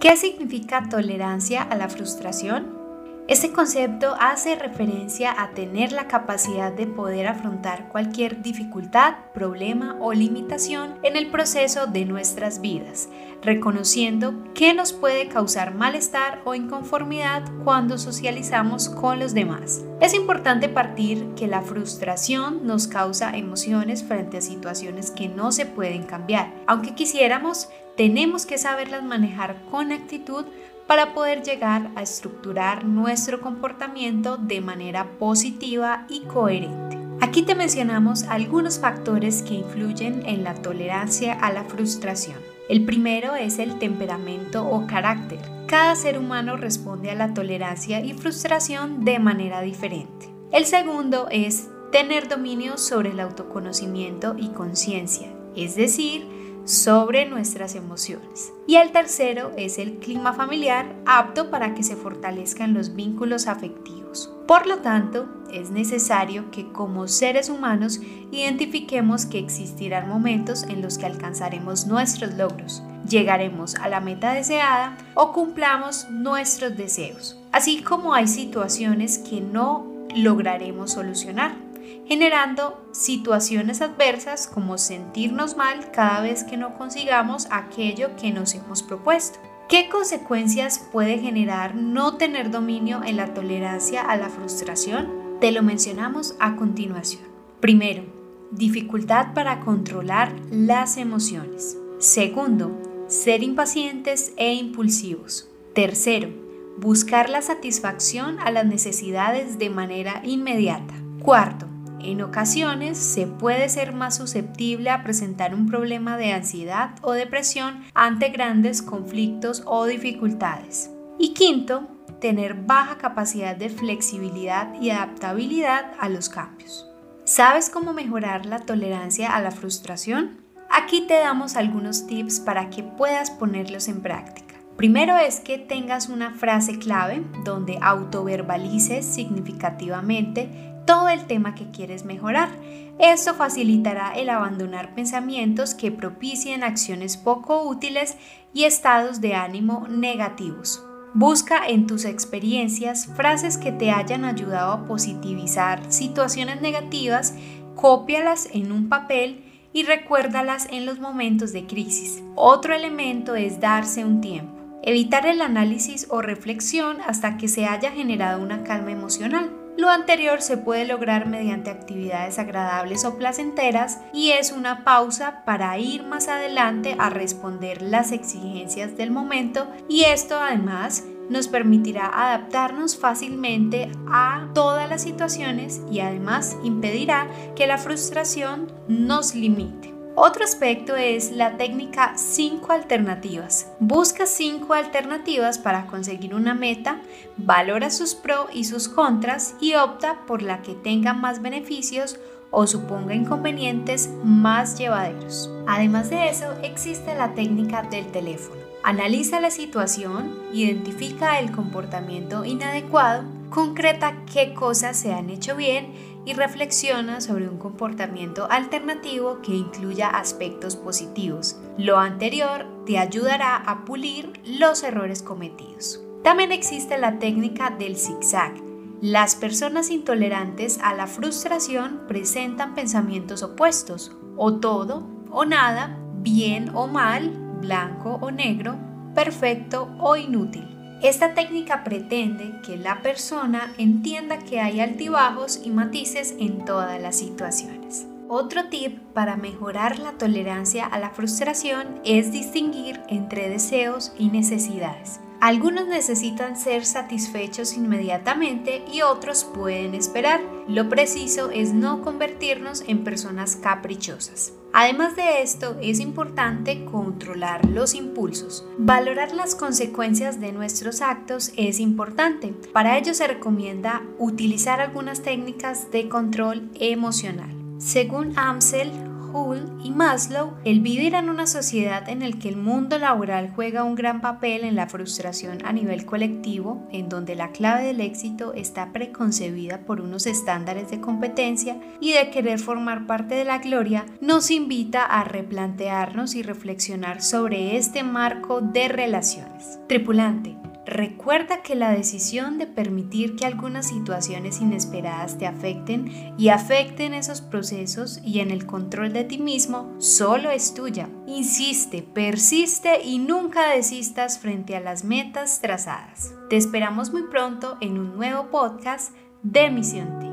¿Qué significa tolerancia a la frustración? Este concepto hace referencia a tener la capacidad de poder afrontar cualquier dificultad, problema o limitación en el proceso de nuestras vidas, reconociendo que nos puede causar malestar o inconformidad cuando socializamos con los demás. Es importante partir que la frustración nos causa emociones frente a situaciones que no se pueden cambiar. Aunque quisiéramos, tenemos que saberlas manejar con actitud para poder llegar a estructurar nuestro comportamiento de manera positiva y coherente. Aquí te mencionamos algunos factores que influyen en la tolerancia a la frustración. El primero es el temperamento o carácter. Cada ser humano responde a la tolerancia y frustración de manera diferente. El segundo es tener dominio sobre el autoconocimiento y conciencia, es decir, sobre nuestras emociones. Y el tercero es el clima familiar apto para que se fortalezcan los vínculos afectivos. Por lo tanto, es necesario que como seres humanos identifiquemos que existirán momentos en los que alcanzaremos nuestros logros, llegaremos a la meta deseada o cumplamos nuestros deseos, así como hay situaciones que no lograremos solucionar generando situaciones adversas como sentirnos mal cada vez que no consigamos aquello que nos hemos propuesto. ¿Qué consecuencias puede generar no tener dominio en la tolerancia a la frustración? Te lo mencionamos a continuación. Primero, dificultad para controlar las emociones. Segundo, ser impacientes e impulsivos. Tercero, buscar la satisfacción a las necesidades de manera inmediata. Cuarto, en ocasiones se puede ser más susceptible a presentar un problema de ansiedad o depresión ante grandes conflictos o dificultades. Y quinto, tener baja capacidad de flexibilidad y adaptabilidad a los cambios. ¿Sabes cómo mejorar la tolerancia a la frustración? Aquí te damos algunos tips para que puedas ponerlos en práctica. Primero es que tengas una frase clave donde autoverbalices significativamente todo el tema que quieres mejorar. Esto facilitará el abandonar pensamientos que propicien acciones poco útiles y estados de ánimo negativos. Busca en tus experiencias frases que te hayan ayudado a positivizar situaciones negativas, cópialas en un papel y recuérdalas en los momentos de crisis. Otro elemento es darse un tiempo. Evitar el análisis o reflexión hasta que se haya generado una calma emocional. Lo anterior se puede lograr mediante actividades agradables o placenteras y es una pausa para ir más adelante a responder las exigencias del momento y esto además nos permitirá adaptarnos fácilmente a todas las situaciones y además impedirá que la frustración nos limite. Otro aspecto es la técnica 5 alternativas. Busca 5 alternativas para conseguir una meta, valora sus pros y sus contras y opta por la que tenga más beneficios o suponga inconvenientes más llevaderos. Además de eso, existe la técnica del teléfono. Analiza la situación, identifica el comportamiento inadecuado, concreta qué cosas se han hecho bien y reflexiona sobre un comportamiento alternativo que incluya aspectos positivos. Lo anterior te ayudará a pulir los errores cometidos. También existe la técnica del zigzag. Las personas intolerantes a la frustración presentan pensamientos opuestos, o todo o nada, bien o mal, blanco o negro, perfecto o inútil. Esta técnica pretende que la persona entienda que hay altibajos y matices en todas las situaciones. Otro tip para mejorar la tolerancia a la frustración es distinguir entre deseos y necesidades. Algunos necesitan ser satisfechos inmediatamente y otros pueden esperar. Lo preciso es no convertirnos en personas caprichosas. Además de esto, es importante controlar los impulsos. Valorar las consecuencias de nuestros actos es importante. Para ello se recomienda utilizar algunas técnicas de control emocional. Según Amsel Hull y Maslow, el vivir en una sociedad en la que el mundo laboral juega un gran papel en la frustración a nivel colectivo, en donde la clave del éxito está preconcebida por unos estándares de competencia y de querer formar parte de la gloria, nos invita a replantearnos y reflexionar sobre este marco de relaciones. Tripulante, Recuerda que la decisión de permitir que algunas situaciones inesperadas te afecten y afecten esos procesos y en el control de ti mismo solo es tuya. Insiste, persiste y nunca desistas frente a las metas trazadas. Te esperamos muy pronto en un nuevo podcast de Misión T.